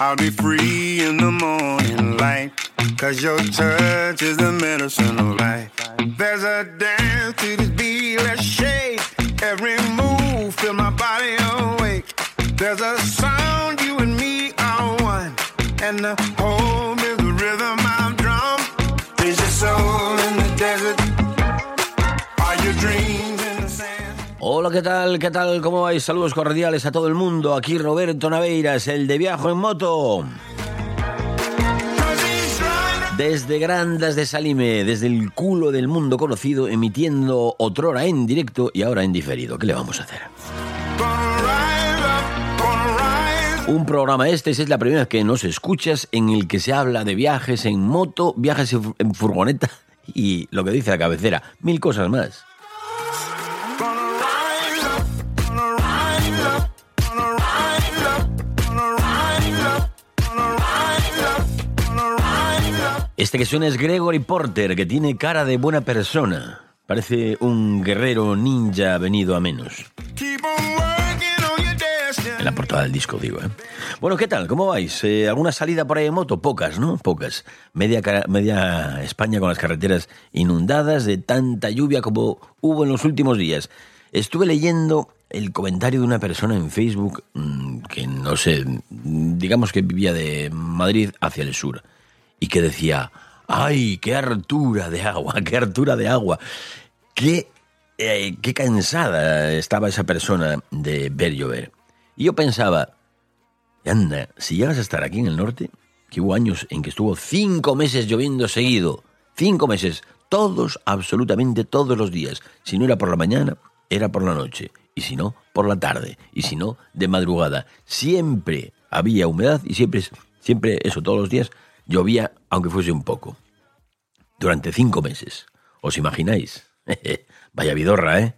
I'll be free in the morning light. Cause your touch is the medicine of life. There's a dance to this beat, let's shake. Every move, feel my body awake. There's a sound, you and me are one. And the home ¿qué tal? ¿Qué tal? ¿Cómo vais? Saludos cordiales a todo el mundo. Aquí Roberto Naveiras, el de Viajo en Moto. Desde Grandas de Salime, desde el culo del mundo conocido, emitiendo otrora en directo y ahora en diferido. ¿Qué le vamos a hacer? Un programa este, es la primera vez que nos escuchas, en el que se habla de viajes en moto, viajes en furgoneta y lo que dice la cabecera, mil cosas más. Este que suena es Gregory Porter, que tiene cara de buena persona. Parece un guerrero ninja venido a menos. En la portada del disco, digo, ¿eh? Bueno, ¿qué tal? ¿Cómo vais? Eh, ¿Alguna salida por ahí en moto? Pocas, ¿no? Pocas. Media, media España con las carreteras inundadas de tanta lluvia como hubo en los últimos días. Estuve leyendo el comentario de una persona en Facebook mm, que, no sé, digamos que vivía de Madrid hacia el sur y que decía, ¡ay, qué hartura de agua, qué hartura de agua! Qué, eh, qué cansada estaba esa persona de ver llover. Y yo pensaba, anda, si llegas a estar aquí en el norte, que hubo años en que estuvo cinco meses lloviendo seguido, cinco meses, todos, absolutamente todos los días. Si no era por la mañana, era por la noche. Y si no, por la tarde. Y si no, de madrugada. Siempre había humedad y siempre, siempre eso, todos los días, llovía, aunque fuese un poco. Durante cinco meses. ¿Os imagináis? Vaya vidorra, ¿eh?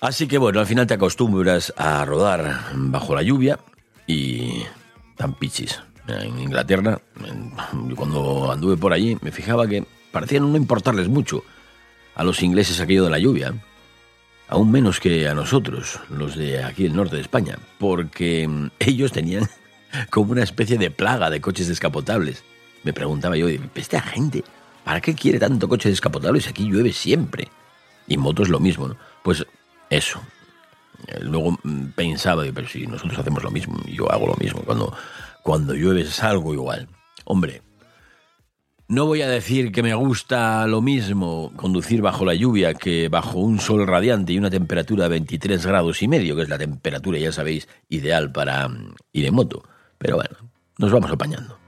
Así que bueno, al final te acostumbras a rodar bajo la lluvia y tan pichis. En Inglaterra, cuando anduve por allí, me fijaba que parecían no importarles mucho a los ingleses aquello de la lluvia, aún menos que a nosotros, los de aquí del norte de España, porque mm, ellos tenían como una especie de plaga de coches descapotables. Me preguntaba yo, esta gente, ¿para qué quiere tanto coche descapotable si aquí llueve siempre? Y motos lo mismo, ¿no? Pues eso. Eh, Luego mm, pensaba, pero si nosotros hacemos lo mismo, yo hago lo mismo. Cuando, cuando llueve es algo igual. Hombre, no voy a decir que me gusta lo mismo conducir bajo la lluvia que bajo un sol radiante y una temperatura de 23 grados y medio, que es la temperatura, ya sabéis, ideal para mm, ir en moto. Pero bueno, nos vamos apañando.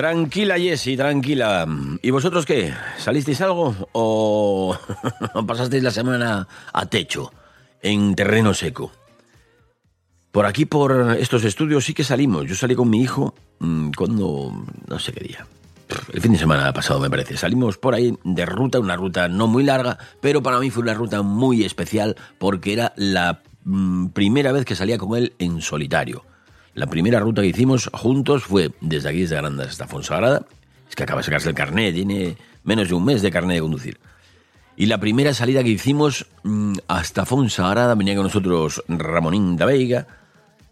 Tranquila, Jessie, tranquila. ¿y vosotros qué? ¿Salisteis algo o pasasteis la semana a techo, en terreno seco? Por aquí, por estos estudios, sí que salimos. Yo salí con mi hijo mmm, cuando, no sé qué día. El fin de semana pasado, me parece. Salimos por ahí de ruta, una ruta no muy larga, pero para mí fue una ruta muy especial porque era la mmm, primera vez que salía con él en solitario. La primera ruta que hicimos juntos fue desde aquí, desde Granada hasta Fonsagrada. Es que acaba de sacarse el carnet, tiene menos de un mes de carnet de conducir. Y la primera salida que hicimos mmm, hasta Fonsagrada venía con nosotros Ramonín da Veiga,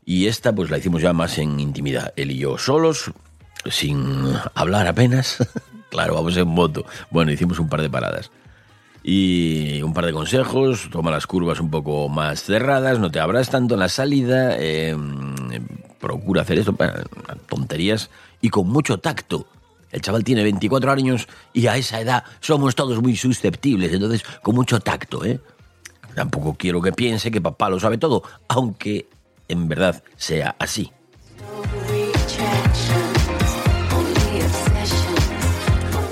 y esta pues la hicimos ya más en intimidad. Él y yo solos, sin hablar apenas. claro, vamos en moto. Bueno, hicimos un par de paradas. Y un par de consejos, toma las curvas un poco más cerradas, no te abras tanto en la salida, eh, procura hacer esto, tonterías, y con mucho tacto. El chaval tiene 24 años y a esa edad somos todos muy susceptibles, entonces con mucho tacto, ¿eh? Tampoco quiero que piense que papá lo sabe todo, aunque en verdad sea así.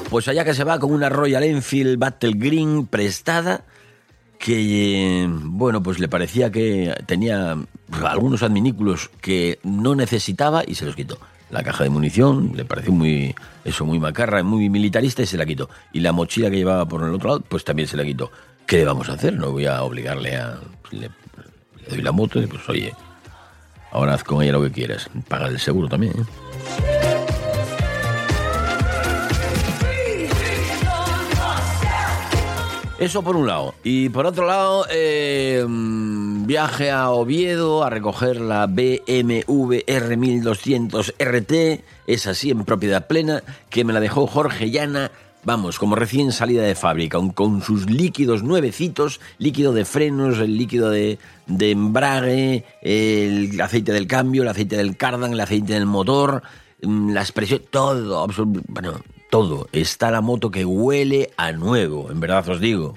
Pues allá que se va con una Royal Enfield Battle Green prestada que, bueno, pues le parecía que tenía algunos adminículos que no necesitaba y se los quitó. La caja de munición le pareció muy, eso, muy macarra, muy militarista y se la quitó. Y la mochila que llevaba por el otro lado, pues también se la quitó. ¿Qué le vamos a hacer? No voy a obligarle a... Le, le doy la moto y pues oye, Ahora haz con ella lo que quieras. Paga el seguro también. ¿eh? Eso por un lado. Y por otro lado, eh, viaje a Oviedo a recoger la BMW R1200 RT, esa sí en propiedad plena, que me la dejó Jorge Llana vamos, como recién salida de fábrica, con sus líquidos nuevecitos, líquido de frenos, el líquido de, embrague, el aceite del cambio, el aceite del cardan, el aceite del motor, mm, la expresión, todo, bueno, todo. Está la moto que huele a nuevo, en verdad os digo.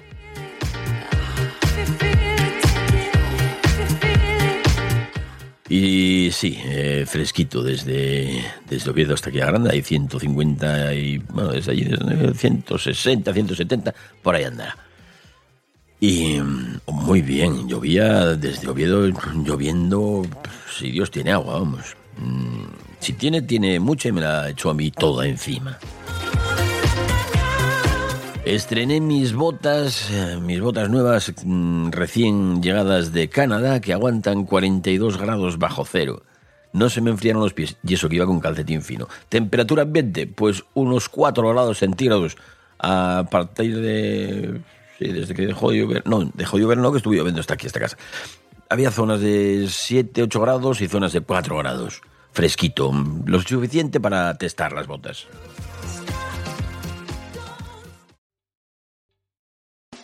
Y sí, eh, fresquito desde, desde Oviedo hasta aquí a Grande, hay 150 y, bueno, desde allí, 160, 170, por ahí andará. Y mm, muy bien, llovía desde Oviedo, lloviendo, si Dios tiene agua, vamos. Mm, si tiene, tiene mucha y me la echó a mí toda encima. Estrené mis botas, eh, mis botas nuevas mm, recién llegadas de Canadá que aguantan 42 grados bajo cero. No se me enfriaron los pies y eso que iba con calcetín fino. Temperatura ambiente, pues unos 4 grados centígrados a partir de... Sí, desde que dejó de llover... No, dejó de llover no, que estuve lloviendo hasta aquí, esta casa. Había zonas de 7, 8 grados y zonas de 4 grados. Fresquito, lo suficiente para testar las botas.